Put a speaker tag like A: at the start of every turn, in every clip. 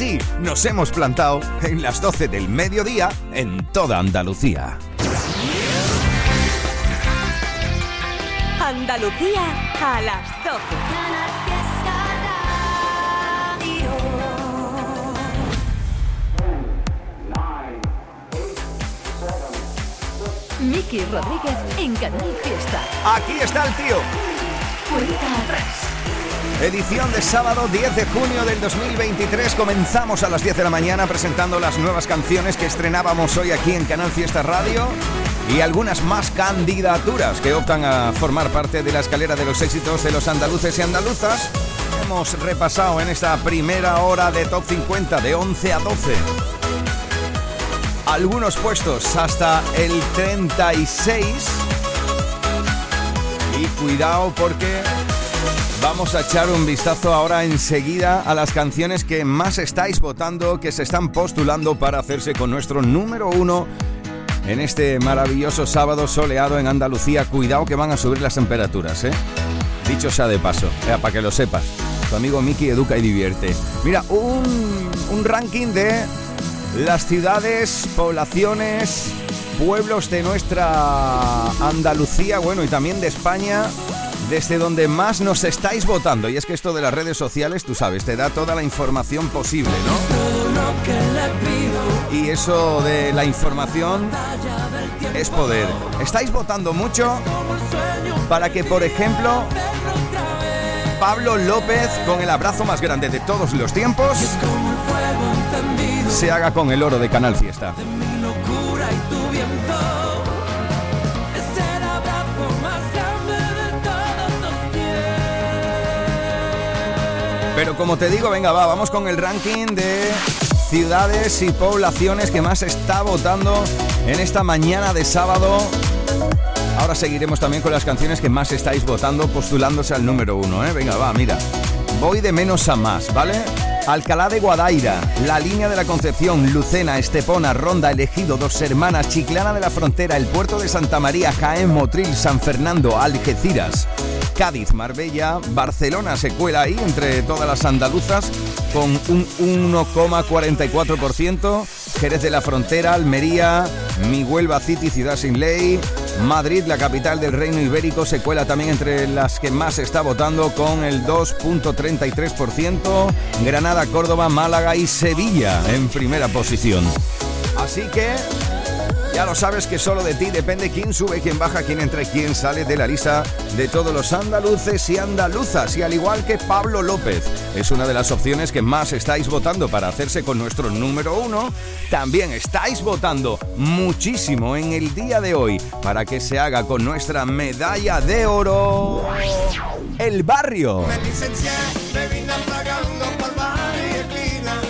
A: sí, nos hemos plantado en las 12 del mediodía en toda Andalucía.
B: Andalucía a las 12. Miki Rodríguez en Canal Fiesta.
A: Aquí está el tío. Edición de sábado 10 de junio del 2023. Comenzamos a las 10 de la mañana presentando las nuevas canciones que estrenábamos hoy aquí en Canal Fiesta Radio y algunas más candidaturas que optan a formar parte de la escalera de los éxitos de los andaluces y andaluzas. Hemos repasado en esta primera hora de Top 50 de 11 a 12 algunos puestos hasta el 36. Y cuidado porque vamos a echar un vistazo ahora enseguida a las canciones que más estáis votando, que se están postulando para hacerse con nuestro número uno en este maravilloso sábado soleado en Andalucía. Cuidado que van a subir las temperaturas, ¿eh? Dicho sea de paso, para que lo sepas. Tu amigo Miki educa y divierte. Mira, un ranking de las ciudades, poblaciones, pueblos de nuestra Andalucía, bueno, y también de España, desde donde más nos estáis votando. Y es que esto de las redes sociales, tú sabes, te da toda la información posible, ¿no? Y eso de la información es poder. Estáis votando mucho para que, por ejemplo, Pablo López, con el abrazo más grande de todos los tiempos, se haga con el oro de Canal Fiesta. Pero como te digo, venga, va, vamos con el ranking de ciudades y poblaciones que más está votando en esta mañana de sábado. Ahora seguiremos también con las canciones que más estáis votando, postulándose al número uno, ¿eh? Venga, va, mira. Voy de menos a más, ¿vale? Alcalá de Guadaira, La Línea de la Concepción, Lucena, Estepona, Ronda, Elegido, Dos Hermanas, Chiclana de la Frontera, el Puerto de Santa María, Jaén, Motril, San Fernando, Algeciras, Cádiz, Marbella, Barcelona se cuela ahí entre todas las andaluzas con un 1,44%, Jerez de la Frontera, Almería, Mi Huelva City, Ciudad Sin Ley, Madrid, la capital del Reino Ibérico, se cuela también entre las que más está votando con el 2.33%. Granada, Córdoba, Málaga y Sevilla en primera posición. Así que ya lo sabes que solo de ti depende quién sube, quién baja, quién entra y quién sale de la lista de todos los andaluces y andaluzas. Y al igual que Pablo López es una de las opciones que más estáis votando para hacerse con nuestro número uno, también estáis votando muchísimo en el día de hoy para que se haga con nuestra medalla de oro. El barrio.
C: Me licencié, me por y esquina.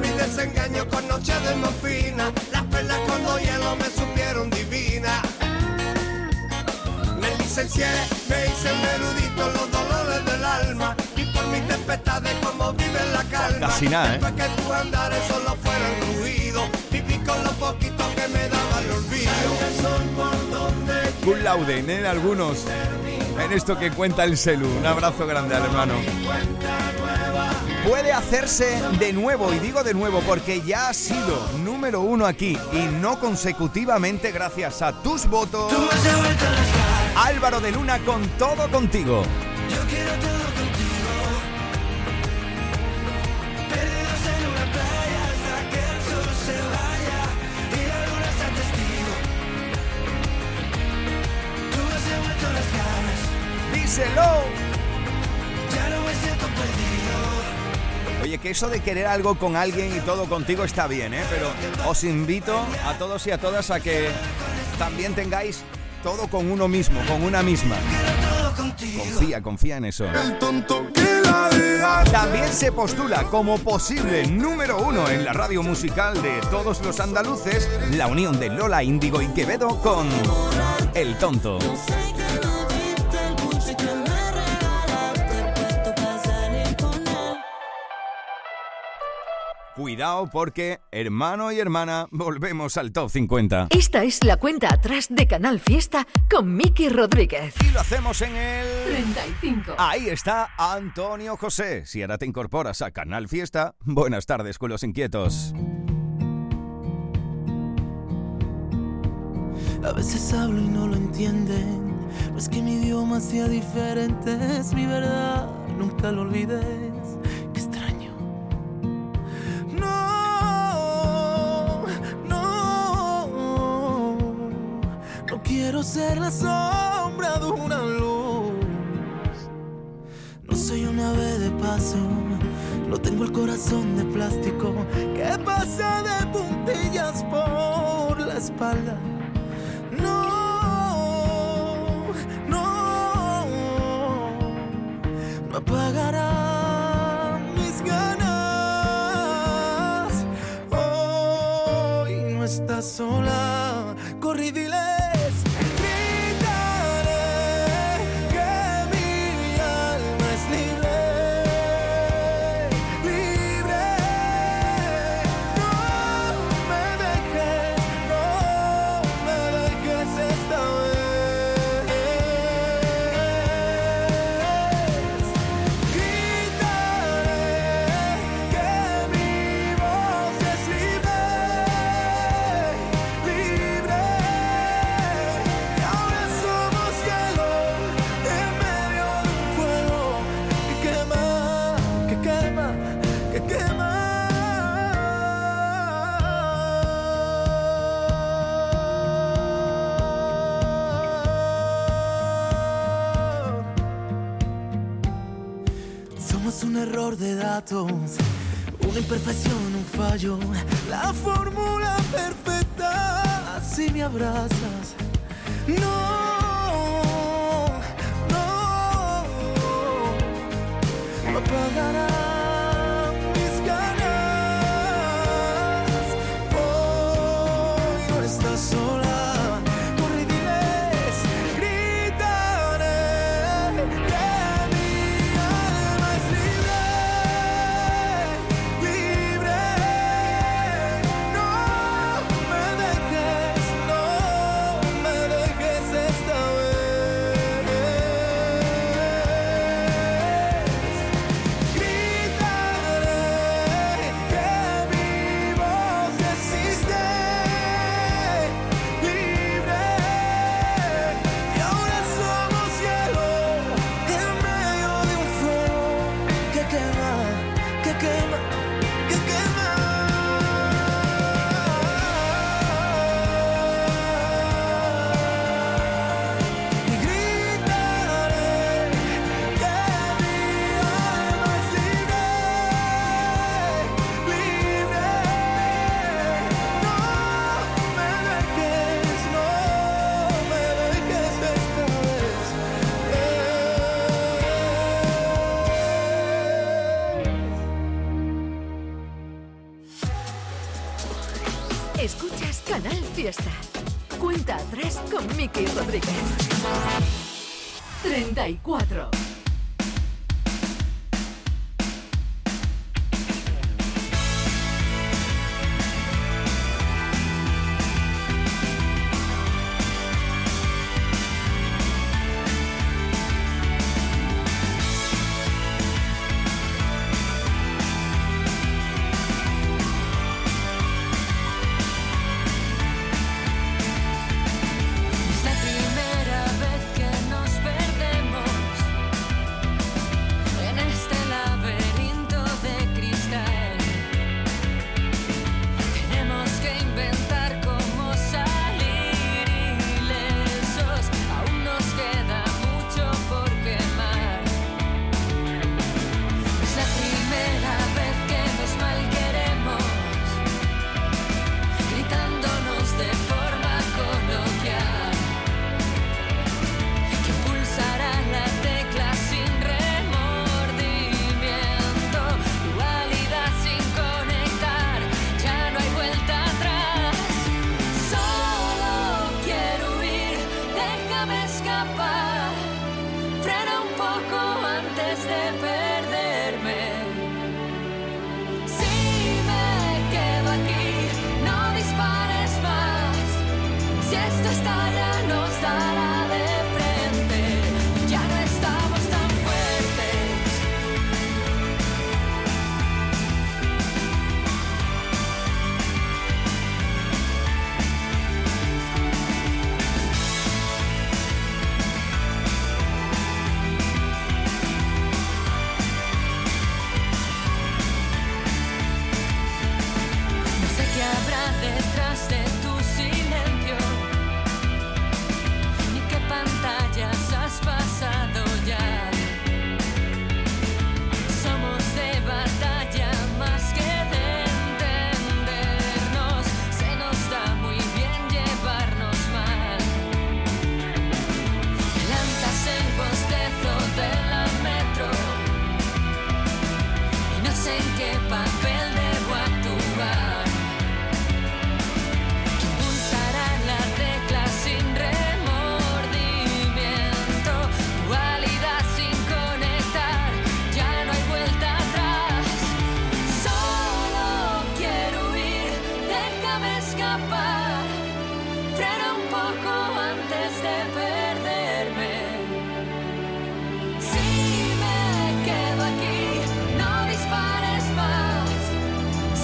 C: Mi desengaño con noche de. Con me supieron divina. Me licencié, me hice un erudito los dolores del alma. Y por mis tempestades como vive la calma.
A: Casi nada, ¿eh?
C: Después que tu andares solo fueron ruido. Viví con lo poquito que me daba el olvido.
A: Cum laude en algunos. En esto que cuenta el celu. Un abrazo grande al hermano. Puede hacerse de nuevo, y digo de nuevo porque ya ha sido número uno aquí y no consecutivamente gracias a tus votos. Álvaro de Luna con todo contigo. Díselo. Oye, que eso de querer algo con alguien y todo contigo está bien, ¿eh? Pero os invito a todos y a todas a que también tengáis todo con uno mismo, con una misma. Confía, confía en eso. También se postula como posible número uno en la radio musical de todos los andaluces la unión de Lola Índigo y Quevedo con El Tonto. Cuidado porque, hermano y hermana, volvemos al top 50.
B: Esta es la cuenta atrás de Canal Fiesta con Miki Rodríguez.
A: Y lo hacemos en el
B: 35.
A: Ahí está Antonio José. Si ahora te incorporas a Canal Fiesta, buenas tardes con los inquietos.
D: A veces hablo y no lo entienden. No es que mi idioma sea diferente, es mi verdad, nunca lo olvides. Ser la sombra de una luz. No soy una ave de paso, no tengo el corazón de plástico que pasa de puntillas por la espalda. No, una imperfección, un fallo, la fórmula perfecta. Si me abrazas, no,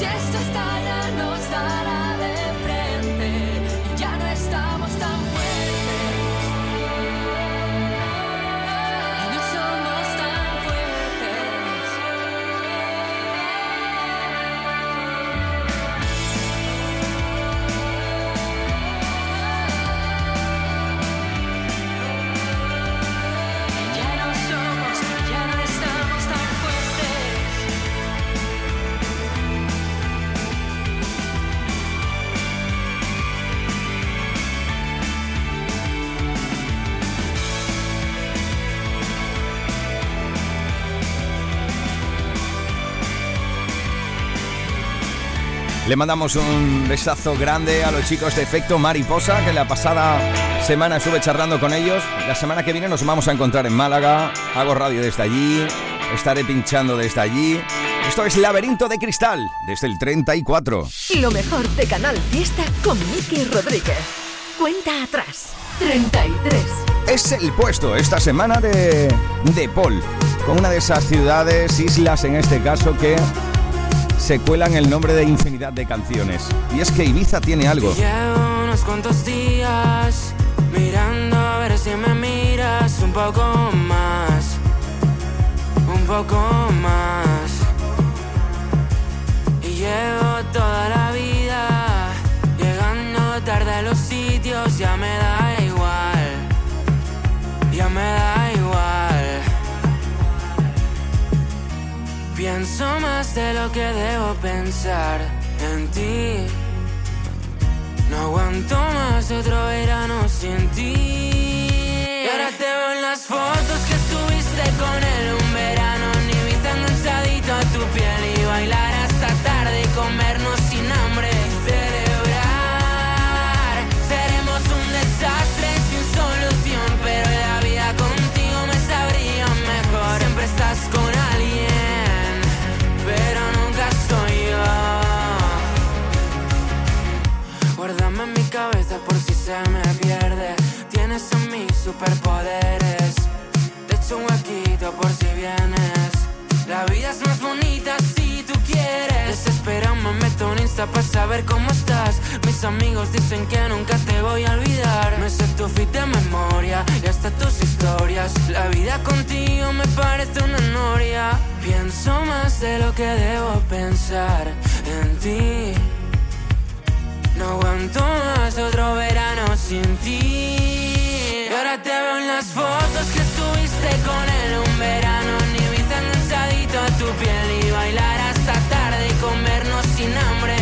D: si esta
E: estada nos dará.
A: Le mandamos un besazo grande a los chicos de Efecto Mariposa, que la pasada semana estuve charlando con ellos. La semana que viene nos vamos a encontrar en Málaga. Hago radio desde allí, estaré pinchando desde allí. Esto es Laberinto de Cristal, desde el 34.
B: Lo mejor de Canal Fiesta con Miki Rodríguez. Cuenta atrás, 33.
A: Es el puesto esta semana de, de Paul, con una de esas ciudades, islas en este caso, que se cuelan el nombre de infinidad de canciones. Y es que Ibiza tiene algo.
F: Llevo unos cuantos días mirando a ver si me miras un poco más, un poco más. Y llevo toda la vida llegando tarde a los sitios, ya me da igual, ya me da igual. Pienso más de lo que debo pensar en ti. No aguanto más otro verano sin ti. Y ahora te veo en las fotos Insta para saber cómo estás. Mis amigos dicen que nunca te voy a olvidar. Me sé tu fit de memoria y hasta tus historias. La vida contigo me parece una noria. Pienso más de lo que debo pensar en ti. No aguanto más otro verano sin ti. Y ahora te veo en las fotos que estuviste con él un verano. Ni viste enganchadito a tu piel y bailar hasta tarde y comernos sin hambre.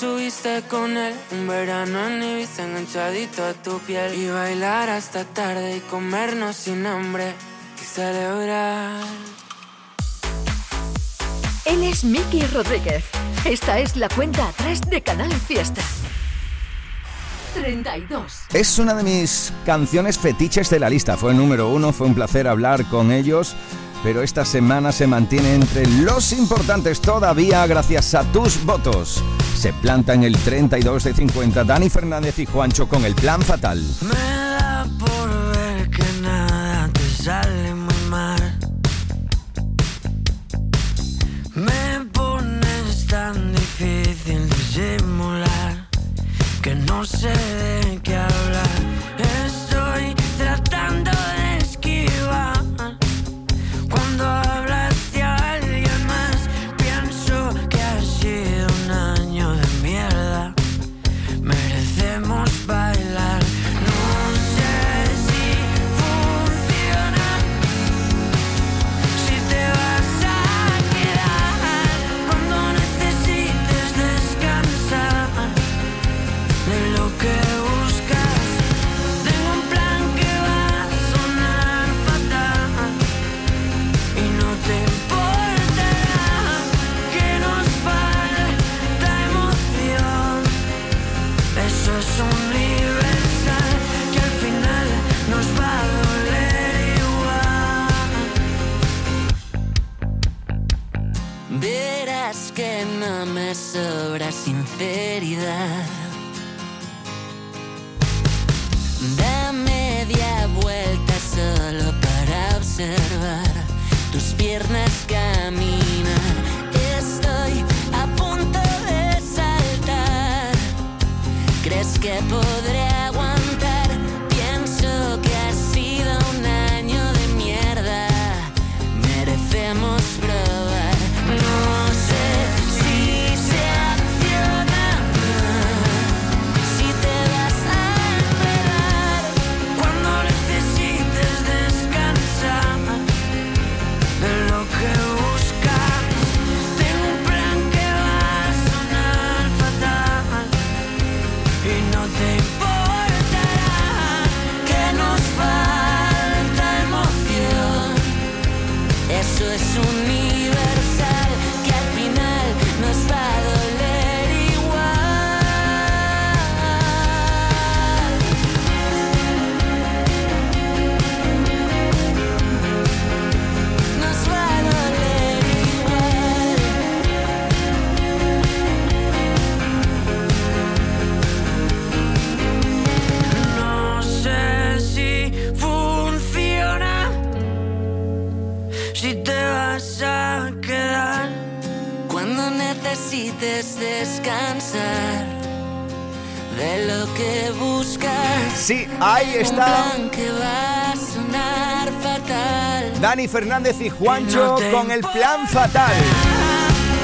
F: subiste con él Un verano en Ibiza enganchadito a tu piel Y bailar hasta tarde y comernos sin hambre Y celebrar
B: Él es Miki Rodríguez. Esta es la cuenta atrás de Canal Fiesta. 32.
A: Es una de mis canciones fetiches de la lista. Fue el número uno, fue un placer hablar con ellos. Pero esta semana se mantiene entre los importantes todavía gracias a tus votos. Se planta en el 32 de 50 Dani Fernández y Juancho con el plan fatal.
G: Me da por ver que nada te sale muy mal. Me pones tan difícil disimular que no sé de qué hablar.
F: Que no me sobra sinceridad. Da media vuelta solo para observar tus piernas caminar. Estoy a punto de saltar. ¿Crees que podré descansar de lo que buscas.
A: Sí, ahí está.
F: plan que va a sonar fatal.
A: Dani Fernández y Juancho
F: No
A: con el plan fatal.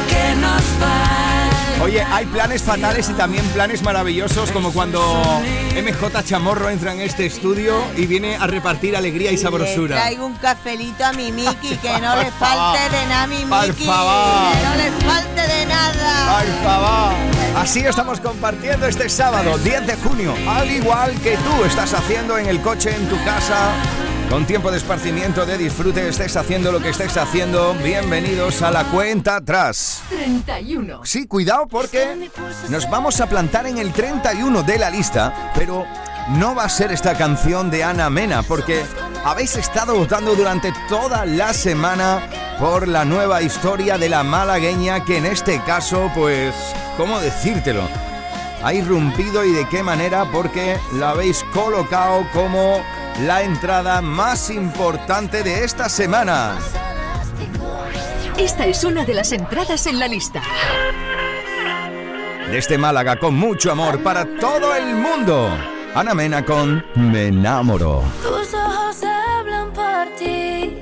F: Que nos falta.
A: Oye, hay planes fatales y también planes maravillosos, como cuando MJ Chamorro entra en este estudio y viene a repartir alegría y
H: Le
A: sabrosura.
H: traigo un cafelito a mi Miki, que no le falte de nada a mi Miki. Que no le falte de nada.
A: Por favor. Así estamos compartiendo este sábado, 10 de junio, al igual que tú estás haciendo en el coche, en tu casa, con tiempo de esparcimiento, de disfrute, estés haciendo lo que estés haciendo. Bienvenidos a la cuenta atrás.
B: 31.
A: Sí, cuidado porque nos vamos a plantar en el 31 de la lista, pero no va a ser esta canción de Ana Mena, porque habéis estado votando durante toda la semana por la nueva historia de la malagueña, que en este caso, pues, ¿cómo decírtelo? Ha irrumpido y de qué manera, porque la habéis colocado como la entrada más importante de esta semana.
B: Esta es una de las entradas en la lista.
A: Desde Málaga, con mucho amor para todo el mundo. Ana Mena con Me enamoro.
I: Tus ojos hablan por ti,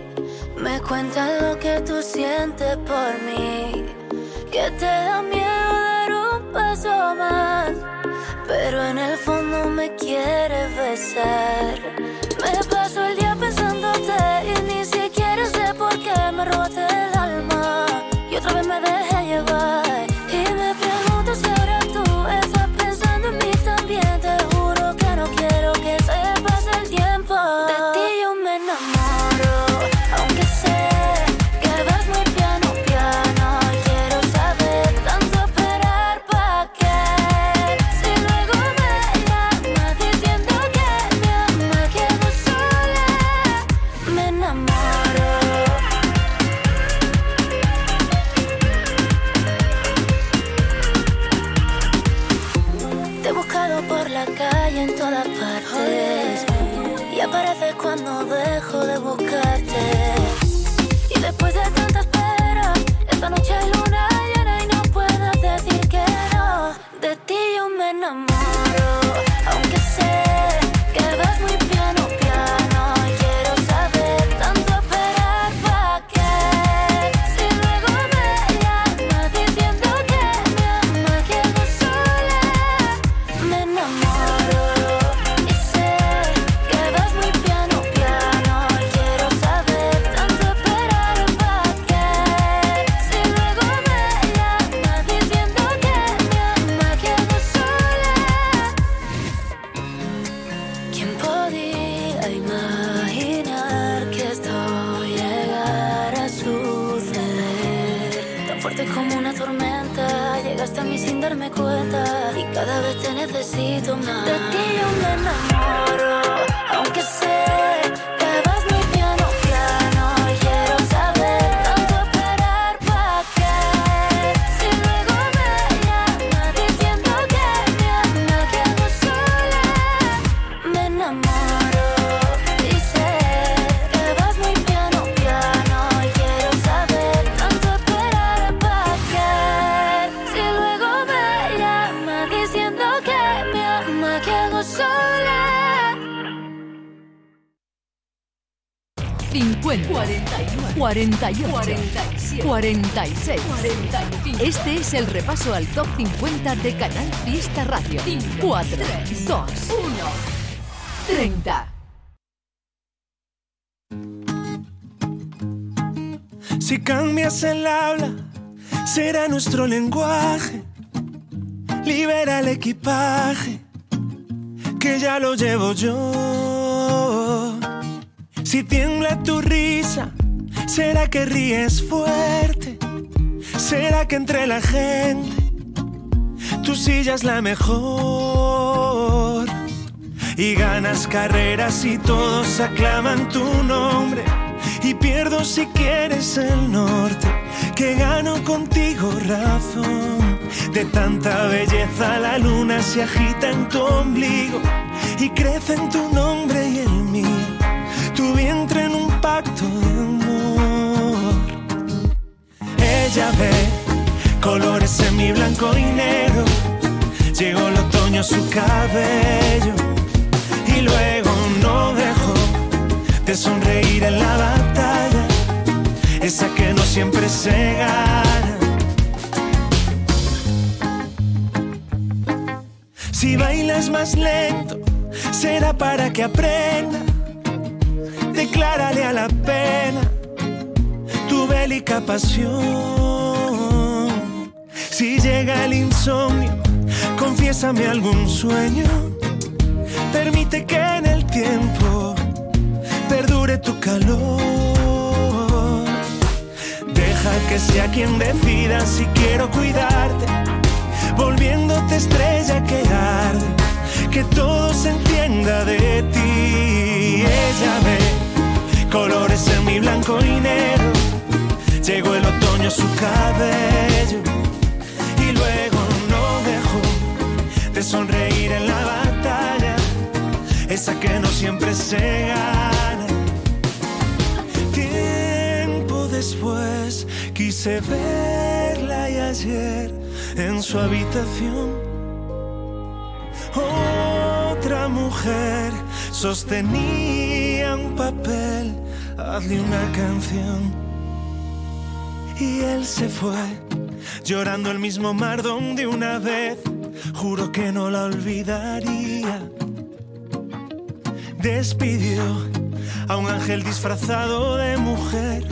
I: me cuentan lo que tú sientes por mí, que te da miedo dar un paso más, pero en el fondo me quieres besar. Me paso el día pensándote y ni siquiera sé por qué me robaste partes Y apareces cuando dejo de buscarte
B: el repaso al top 50 de Canal Fiesta Radio. 4, 2, 1, 30.
D: Si cambias el habla, será nuestro lenguaje. Libera el equipaje, que ya lo llevo yo. Si tiembla tu risa, será que ríes fuerte. Será que entre la gente tu silla es la mejor. Y ganas carreras y todos aclaman tu nombre. Y pierdo si quieres el norte, que gano contigo razón. De tanta belleza la luna se agita en tu ombligo y crece en tu nombre y el mío. Tu vientre en un pacto Ella ve colores en mi blanco y negro. Llegó el otoño a su cabello y luego no dejó de sonreír en la batalla, esa que no siempre se gana. Si bailas más lento, será para que aprenda. Declárale a la pena tu bélica pasión. Si llega el insomnio, confiésame algún sueño. Permite que en el tiempo perdure tu calor. Deja que sea quien decida si quiero cuidarte, volviéndote estrella que arde, que todo se entienda de ti. Ella ve colores en mi blanco y negro. Llegó el otoño a su cabello y luego no dejó de sonreír en la batalla, esa que no siempre se gana. Tiempo después quise verla y ayer en su habitación otra mujer sostenía un papel, hazle una canción. Y él se fue, llorando el mismo mar donde una vez juro que no la olvidaría. Despidió a un ángel disfrazado de mujer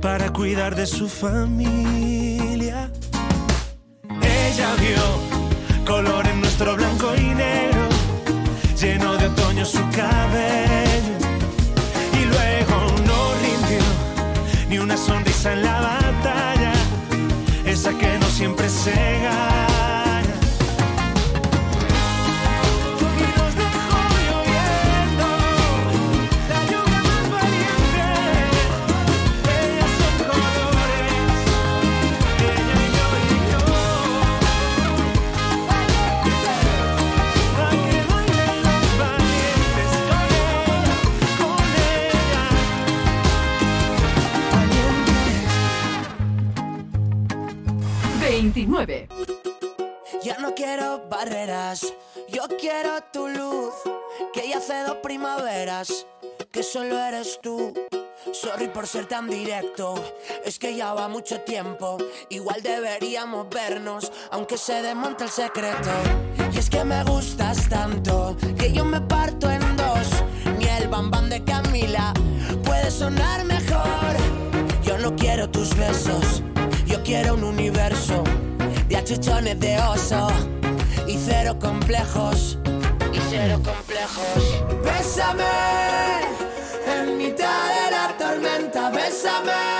D: para cuidar de su familia. Ella vio color en nuestro blanco y negro, lleno de otoño su cabello. Y luego ni una sonrisa en la batalla, esa que no siempre se gana.
B: 9.
J: Ya no quiero barreras, yo quiero tu luz, que ya hace dos primaveras, que solo eres tú. Sorry por ser tan directo, es que ya va mucho tiempo. Igual deberíamos vernos, aunque se desmonte el secreto. Y es que me gustas tanto, que yo me parto en dos. Ni el bambán de Camila puede sonar mejor. Yo no quiero tus besos, yo quiero un universo de achuchones de oso y cero complejos. Y cero complejos. Bésame en mitad de la tormenta, bésame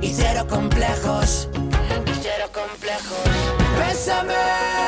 J: y cero complejos. Y cero complejos. Bésame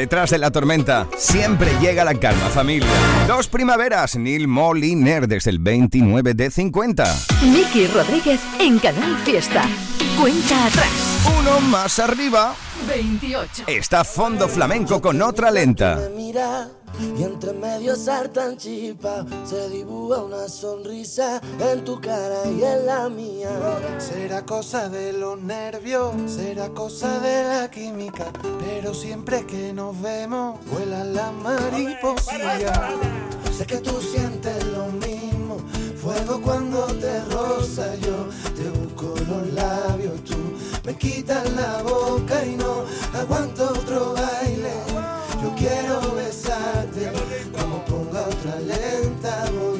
A: Detrás de la tormenta siempre llega la calma, familia. Dos primaveras, Neil Moliner desde el 29 de 50.
B: Miki Rodríguez en Canal Fiesta. Cuenta atrás.
A: Uno más arriba
B: 28.
A: está Fondo Flamenco con otra lenta.
K: Me mira y entre medio saltan chispas. Se dibuja una sonrisa en tu cara y en la mía.
D: Será cosa de los nervios, será cosa de la química, pero siempre que nos vemos, vuelan las mariposillas.
K: Sé que tú sientes lo mismo. Fuego cuando te roza yo. Te busco los labios, tú me quitas la boca y no aguanto otro baile. Yo quiero besarte, como ponga otra lenta, voy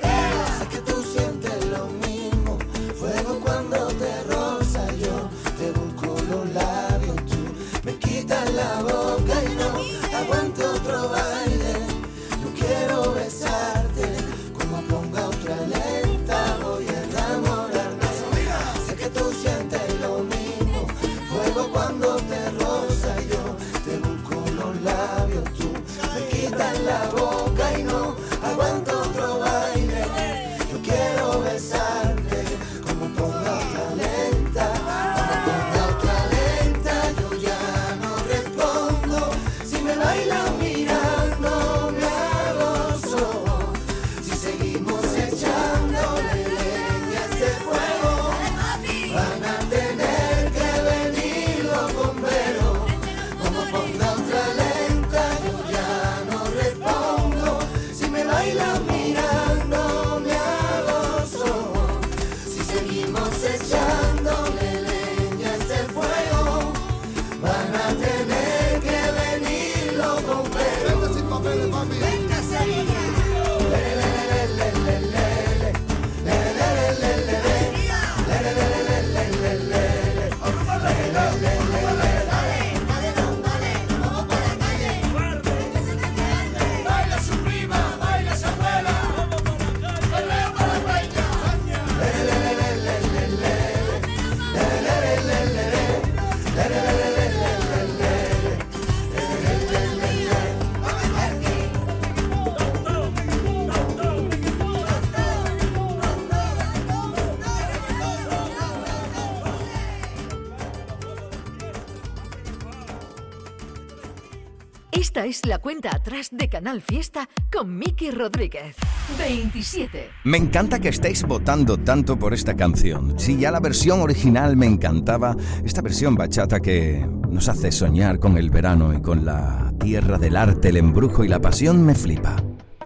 B: Es la cuenta atrás de Canal Fiesta con Miki Rodríguez. 27.
A: Me encanta que estéis votando tanto por esta canción. Si ya la versión original me encantaba, esta versión bachata que nos hace soñar con el verano y con la tierra del arte, el embrujo y la pasión me flipa.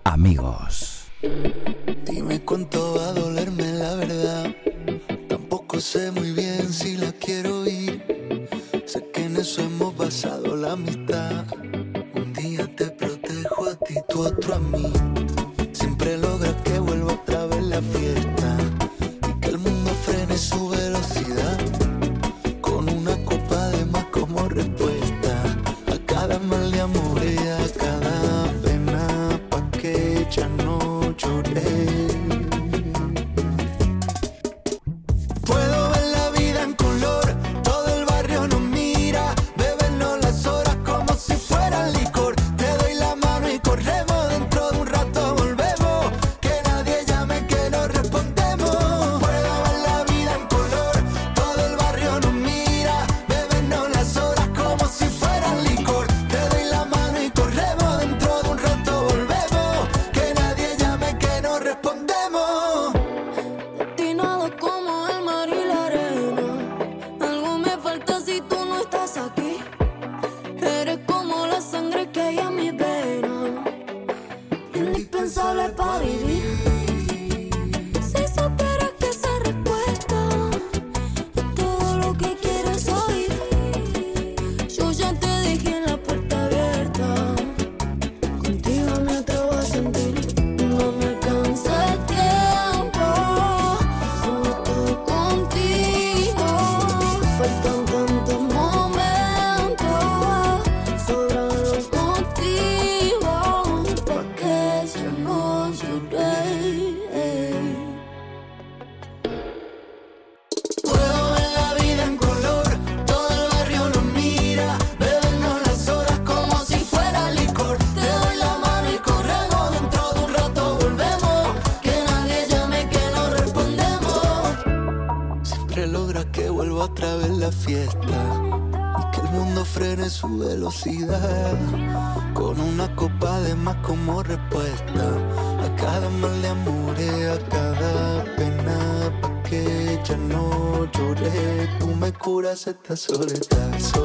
A: Amigos.
K: Dime cuánto va a dolerme la verdad. Tampoco sé muy bien si la quiero ir. Sé que en eso hemos basado la amistad. Un día te protejo a ti,
I: Indispensable para
K: esta soledad soledad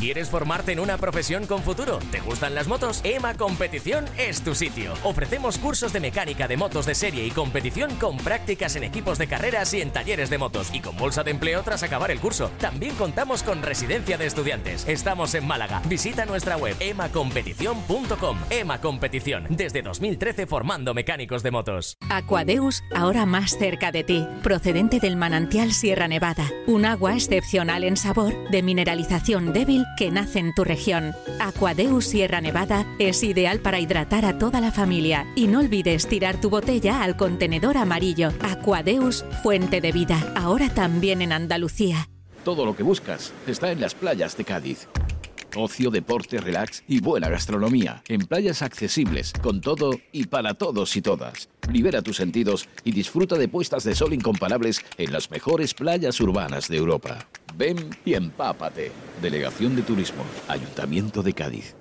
L: ¿Quieres formarte en una profesión con futuro? ¿Te gustan las motos? EMA Competición es tu sitio. Ofrecemos cursos de mecánica de motos de serie y competición con prácticas en equipos de carreras y en talleres de motos y con bolsa de empleo tras acabar el curso. También contamos con residencia de estudiantes. Estamos en Málaga. Visita nuestra web emacompetición.com. EMA Competición, desde 2013 formando mecánicos de motos.
M: Aquadeus, ahora más cerca de ti, procedente del manantial Sierra Nevada, un agua excepcional en sabor, de mineralización débil que nace en tu región. Aquadeus Sierra Nevada es ideal para hidratar a toda la familia y no olvides tirar tu botella al contenedor amarillo. Aquadeus, fuente de vida, ahora también en Andalucía.
N: Todo lo que buscas está en las playas de Cádiz. Ocio, deporte, relax y buena gastronomía. En playas accesibles, con todo y para todos y todas. Libera tus sentidos y disfruta de puestas de sol incomparables en las mejores playas urbanas de Europa. Ven y empápate. Delegación de Turismo, Ayuntamiento de Cádiz.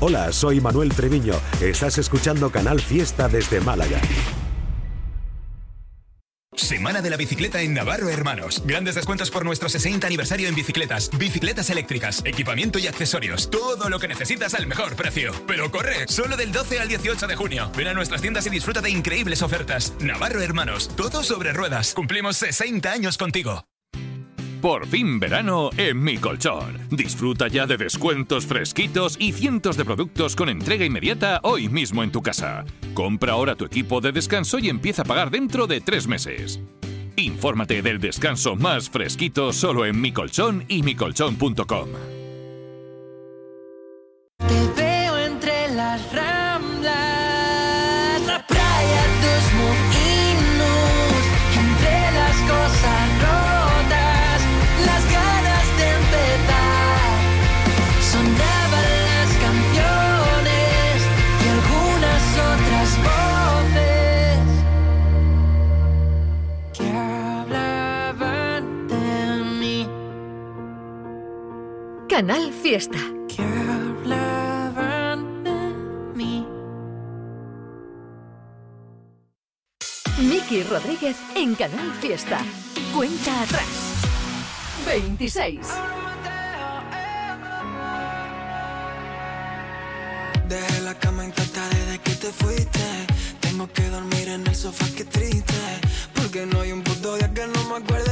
O: Hola, soy Manuel Treviño. Estás escuchando Canal Fiesta desde Málaga.
P: Semana de la bicicleta en Navarro Hermanos. Grandes descuentos por nuestro 60 aniversario en bicicletas, bicicletas eléctricas, equipamiento y accesorios. Todo lo que necesitas al mejor precio. Pero corre, solo del 12 al 18 de junio. Ven a nuestras tiendas y disfruta de increíbles ofertas. Navarro Hermanos, todo sobre ruedas. Cumplimos 60 años contigo.
F: Por fin verano en Mi Colchón. Disfruta ya de descuentos fresquitos y cientos de productos con entrega inmediata hoy mismo en tu casa. Compra ahora tu equipo de descanso y empieza a pagar dentro de tres meses. Infórmate del descanso más fresquito solo en Mi Colchón y micolchón.com.
B: Canal Fiesta.
Q: que.
B: Miki Rodríguez en Canal Fiesta. Cuenta atrás. 26.
D: Dejé la cama intacta desde que te fuiste. Tengo que dormir en el sofá, qué triste. Porque no hay un puto día que no me acuerde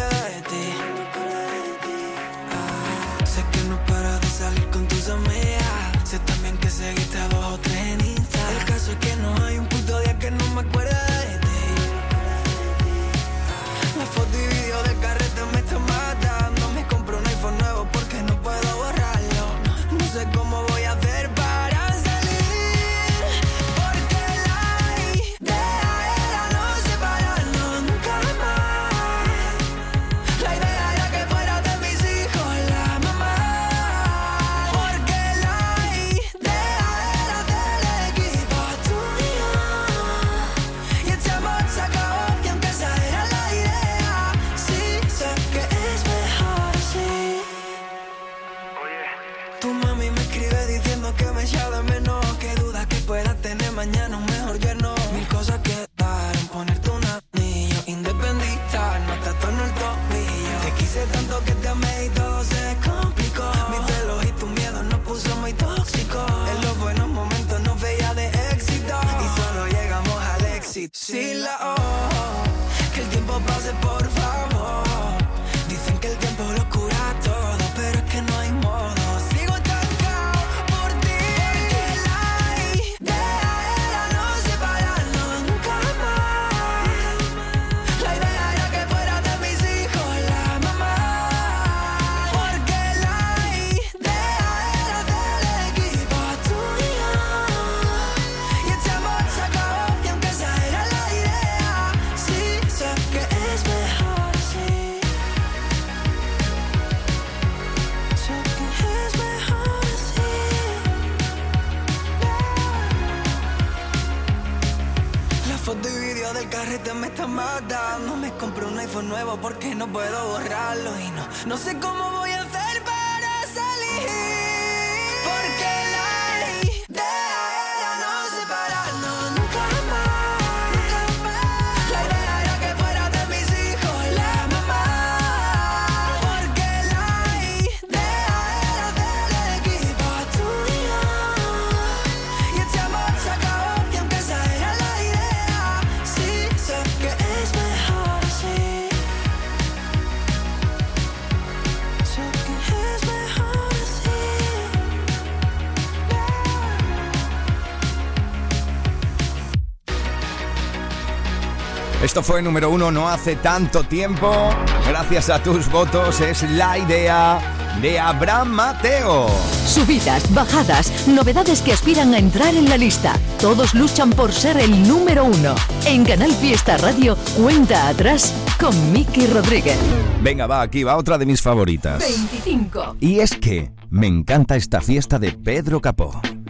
A: Esto fue número uno no hace tanto tiempo. Gracias a tus votos es la idea de Abraham Mateo.
B: Subidas, bajadas, novedades que aspiran a entrar en la lista. Todos luchan por ser el número uno. En Canal Fiesta Radio, cuenta atrás con Miki Rodríguez.
A: Venga, va, aquí va otra de mis favoritas.
B: 25.
A: Y es que me encanta esta fiesta de Pedro Capó.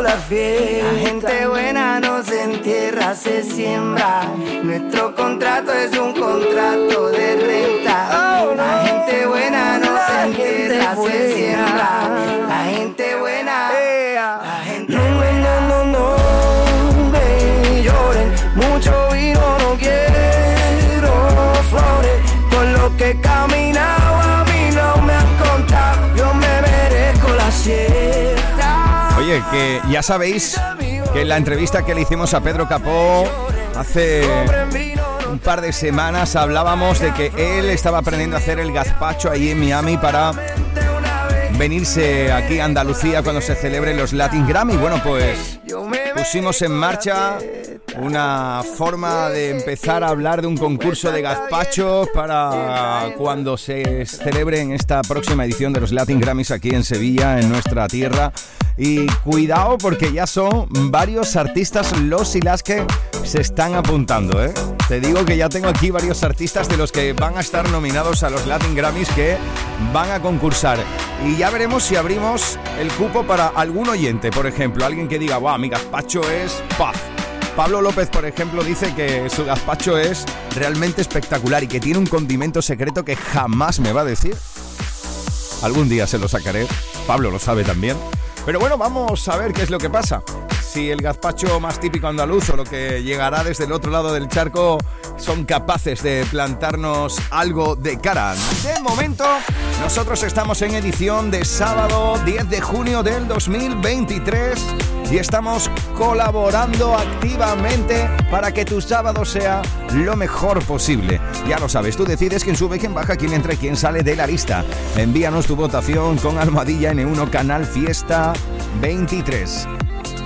G: la fiesta. La gente buena no se entierra, se siembra. Nuestro contrato es un contrato de renta. La gente buena no se entierra, se siembra. La gente buena. La gente buena no, no, no me lloren. Mucho vino no quiero flores. Con lo que he
A: Que ya sabéis que en la entrevista que le hicimos a Pedro Capó hace un par de semanas hablábamos de que él estaba aprendiendo a hacer el gazpacho ahí en Miami para venirse aquí a Andalucía cuando se celebren los Latin Grammy. Bueno, pues pusimos en marcha una forma de empezar a hablar de un concurso de gazpacho para cuando se celebre en esta próxima edición de los Latin Grammys aquí en Sevilla, en nuestra tierra. Y cuidado porque ya son varios artistas los y las que se están apuntando, ¿eh? Te digo que ya tengo aquí varios artistas de los que van a estar nominados a los Latin Grammys que van a concursar. Y ya veremos si abrimos el cupo para algún oyente, por ejemplo, alguien que diga, wow, mi gazpacho es paz. Pablo López, por ejemplo, dice que su gazpacho es realmente espectacular y que tiene un condimento secreto que jamás me va a decir. Algún día se lo sacaré. Pablo lo sabe también. Pero bueno, vamos a ver qué es lo que pasa. Si el gazpacho más típico andaluz o lo que llegará desde el otro lado del charco son capaces de plantarnos algo de cara. De momento, nosotros estamos en edición de sábado 10 de junio del 2023 y estamos colaborando activamente para que tu sábado sea lo mejor posible. Ya lo sabes, tú decides quién sube, quién baja, quién entra y quién sale de la lista. Envíanos tu votación con Almohadilla N1 Canal Fiesta 23.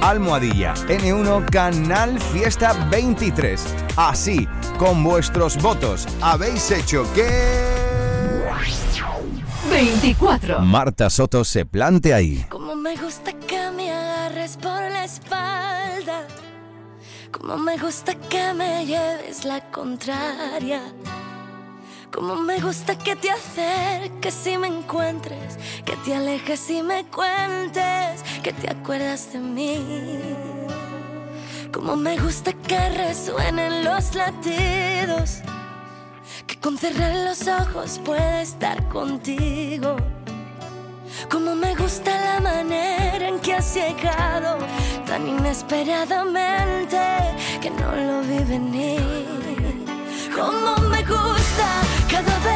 A: Almohadilla N1 Canal Fiesta 23. Así, con vuestros votos, habéis hecho que...
B: 24.
A: Marta Soto se plante ahí.
I: Me gusta que me agarres por la espalda. Como me gusta que me lleves la contraria. Como me gusta que te acerques y me encuentres. Que te alejes y me cuentes. Que te acuerdas de mí. Como me gusta que resuenen los latidos. Que con cerrar los ojos pueda estar contigo. Como me gusta la manera en que has llegado tan inesperadamente que no lo vi venir. Como me gusta cada beso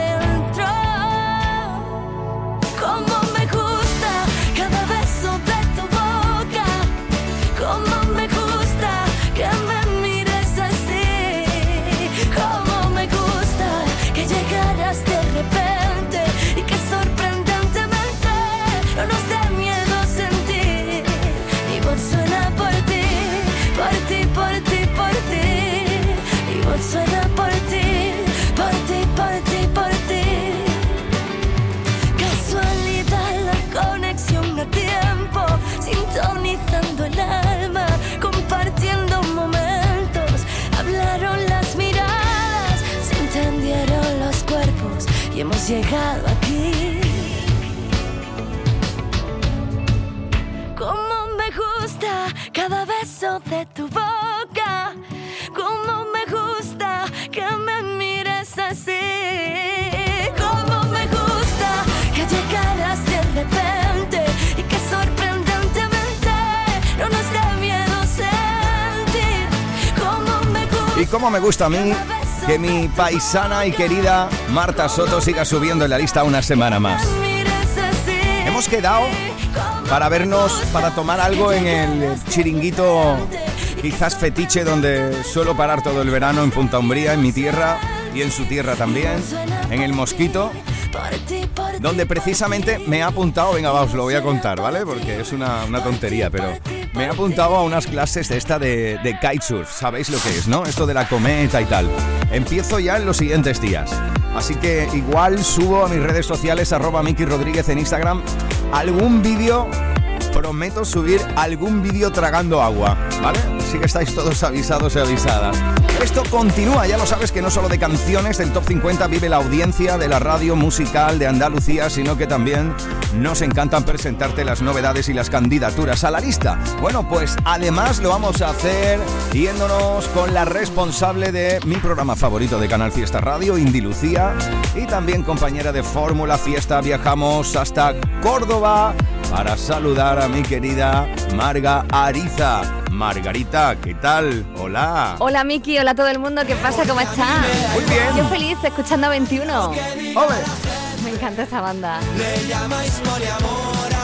I: llegado aquí. Como me gusta cada beso de tu boca, como me gusta que me mires así. Como me gusta que llegaras de repente y que sorprendentemente no nos dé miedo sentir. Como me gusta.
A: Y cómo me gusta a mí que mi paisana y querida Marta Soto siga subiendo en la lista una semana más. Hemos quedado para vernos, para tomar algo en el chiringuito quizás fetiche donde suelo parar todo el verano en Punta Umbría, en mi tierra y en su tierra también, en el Mosquito, donde precisamente me he apuntado, venga, va, os lo voy a contar, ¿vale? Porque es una, una tontería, pero me he apuntado a unas clases de esta de, kitesurf, sabéis lo que es, ¿no? Esto de la cometa y tal. Empiezo ya en los siguientes días. Así que igual subo a mis redes sociales, arroba Miki Rodríguez en Instagram, algún vídeo, prometo subir algún vídeo tragando agua, ¿vale? Así que estáis todos avisados y avisadas. Esto continúa, ya lo sabes que no solo de canciones del Top 50 vive la audiencia de la radio musical de Andalucía, sino que también nos encantan presentarte las novedades y las candidaturas a la lista. Bueno, pues además lo vamos a hacer yéndonos con la responsable de mi programa favorito de Canal Fiesta Radio, Indy Lucía, y también compañera de Fórmula Fiesta. Viajamos hasta Córdoba para saludar a mi querida Marga Ariza. Margarita, ¿qué tal? Hola.
R: Hola Miki, hola a todo el mundo, ¿qué pasa? ¿Cómo estás?
A: Muy bien.
R: Yo feliz escuchando a 21.
A: ¡Ole!
R: Me encanta esta banda.
C: Le llamáis poliamor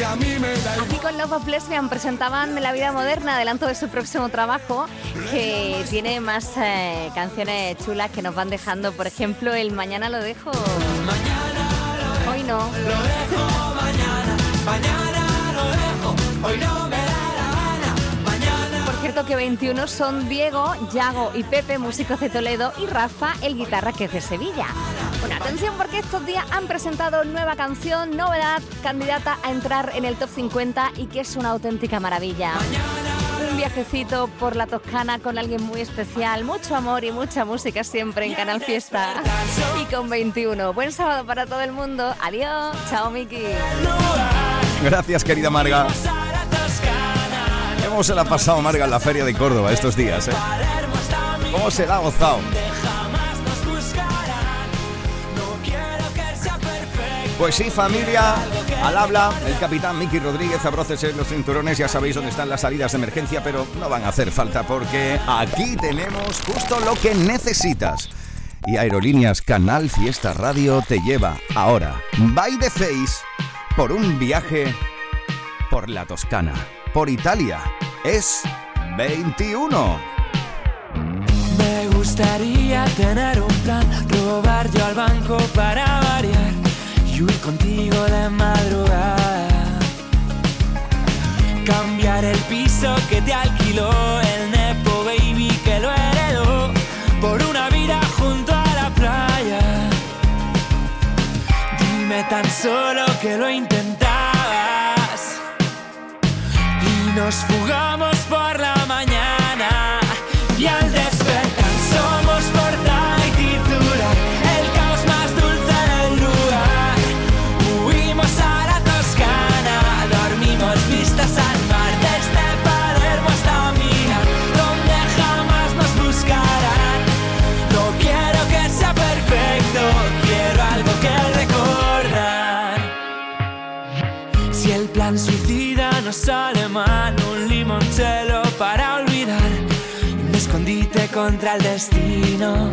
C: porque a mí me da
R: Aquí con Love of Lesbian presentaban La vida moderna, adelanto de su próximo trabajo, que tiene más eh, canciones chulas que nos van dejando. Por ejemplo, el Mañana lo dejo. Hoy no.
C: mañana lo dejo, hoy no me mañana
R: cierto que 21 son Diego, Yago y Pepe, músicos de Toledo, y Rafa, el guitarra que es de Sevilla. Bueno, atención porque estos días han presentado nueva canción, novedad, candidata a entrar en el top 50 y que es una auténtica maravilla. Un viajecito por la Toscana con alguien muy especial, mucho amor y mucha música siempre en Canal Fiesta. Y con 21. Buen sábado para todo el mundo. Adiós. Chao, Miki.
A: Gracias, querida Marga. ¿Cómo se la ha pasado Marga en la feria de Córdoba estos días, eh? ¿Cómo se la ha gozado? Pues sí, familia, al habla el capitán Miki Rodríguez, abrócese los cinturones, ya sabéis dónde están las salidas de emergencia, pero no van a hacer falta porque aquí tenemos justo lo que necesitas. Y Aerolíneas Canal Fiesta Radio te lleva ahora, by the face, por un viaje por la Toscana, por Italia. Es 21.
S: Me gustaría tener un plan, robar yo al banco para y huir contigo de madrugada. Cambiar el piso que te alquiló el Nepo Baby que lo heredó por una vida junto a la playa. Dime tan solo que lo intentabas y nos fugamos
F: plan suicida no sale mal, un limoncello para olvidar, un escondite contra el destino.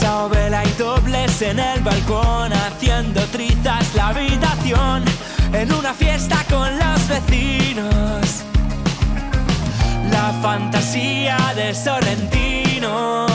F: Chao vela y dobles en el balcón, haciendo trizas la habitación, en una fiesta con los vecinos. La fantasía de Sorrentino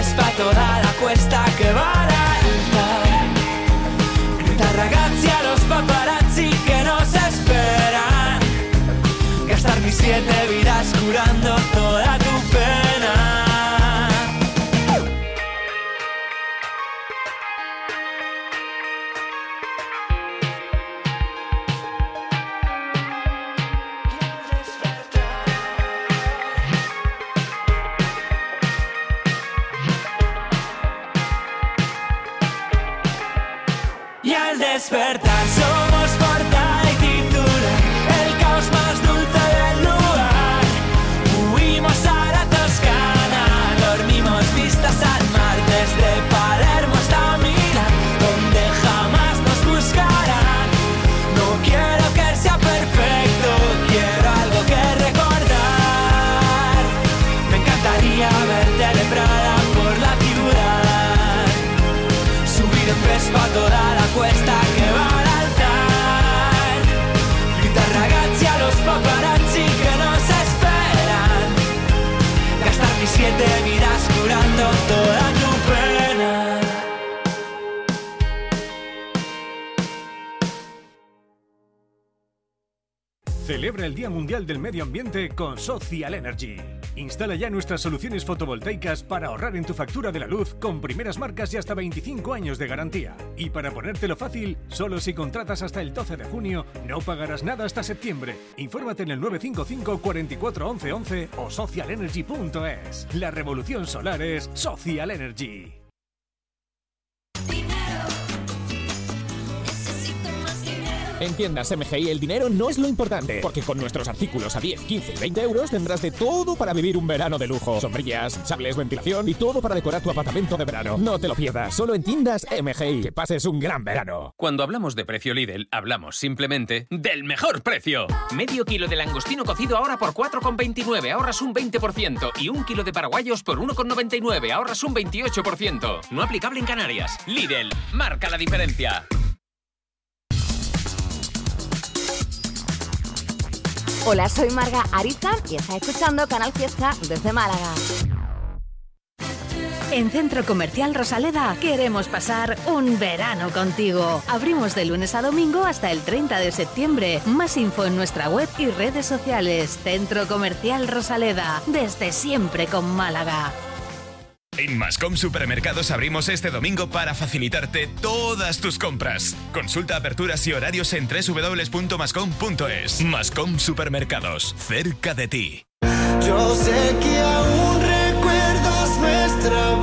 F: Vespa toda la cuesta que va alta. Gritar ragazzi a los paparazzi que nos esperan. Gastar mis siete vidas curando El
T: Día Mundial del Medio Ambiente con Social Energy. Instala ya nuestras soluciones fotovoltaicas para ahorrar en tu factura de la luz con primeras marcas y hasta 25 años de garantía. Y para ponértelo fácil, solo si contratas hasta el 12 de junio, no pagarás nada hasta septiembre. Infórmate en el 955 44 11 11 o socialenergy.es. La revolución solar es Social Energy.
U: En tiendas MGI el dinero no es lo importante, porque con nuestros artículos a 10, 15 y 20 euros tendrás de todo para vivir un verano de lujo. Sombrillas, sables, ventilación y todo para decorar tu apartamento de verano. No te lo pierdas, solo en tiendas MGI. Que pases un gran verano.
V: Cuando hablamos de precio Lidl, hablamos simplemente del mejor precio. Medio kilo de langostino cocido ahora por 4,29, ahorras un 20%. Y un kilo de paraguayos por 1,99, ahorras un 28%. No aplicable en Canarias. Lidl, marca la diferencia.
R: Hola, soy Marga Ariza y estás escuchando Canal Fiesta desde Málaga.
W: En Centro Comercial Rosaleda queremos pasar un verano contigo. Abrimos de lunes a domingo hasta el 30 de septiembre. Más info en nuestra web y redes sociales. Centro Comercial Rosaleda, desde siempre con Málaga.
P: En Mascom Supermercados abrimos este domingo para facilitarte todas tus compras. Consulta aperturas y horarios en www.mascom.es. Mascom Supermercados, cerca de ti.
D: Yo sé que aún recuerdas nuestra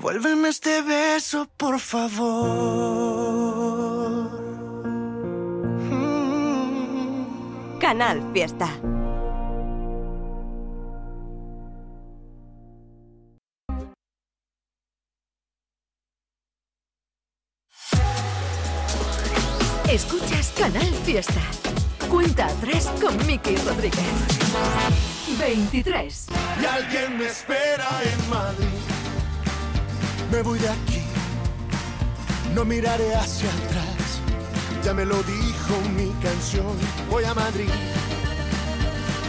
D: Devuélveme este beso, por favor.
X: Canal Fiesta.
B: Escuchas Canal Fiesta. Cuenta atrás con Miki Rodríguez. 23.
D: Y alguien me espera en Madrid. Me voy de aquí, no miraré hacia atrás. Ya me lo dijo mi canción. Voy a Madrid,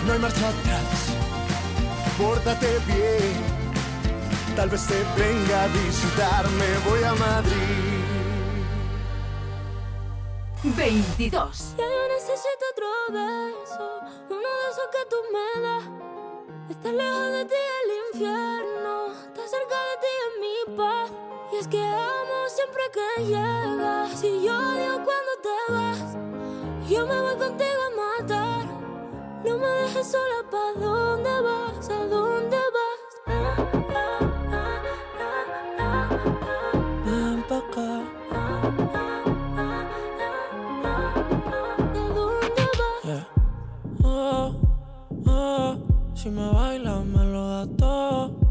D: no hay marcha atrás. Pórtate bien, tal vez te venga a visitarme. Voy a Madrid.
B: 22.
I: Ya yo necesito otro beso, uno de esos que tú me das. Estar lejos de ti el infierno, estar cerca de ti es mi paz. Y es que amo siempre que llegas. Si yo odio cuando te vas, yo me voy contigo a matar. No me dejes sola, ¿pa' dónde vas? ¿A dónde vas? Ah, ah, ah, ah, ah, ah.
S: Ven pa' acá.
I: ¿A dónde vas?
S: Oh, oh, si me bailas me lo das todo.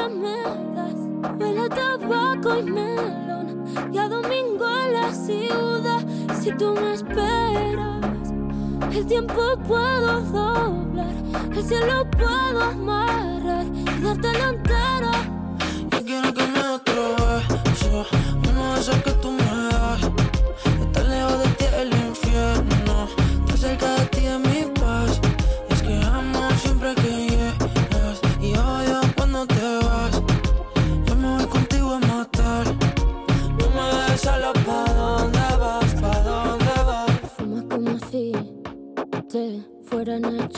I: que me das. Huele a tabaco y melón. Y a domingo en la ciudad. Si tú me esperas, el tiempo puedo doblar. El cielo puedo amarrar y darte la entera.
S: Yo quiero que me beso, uno de esos que tú me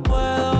S: puedo.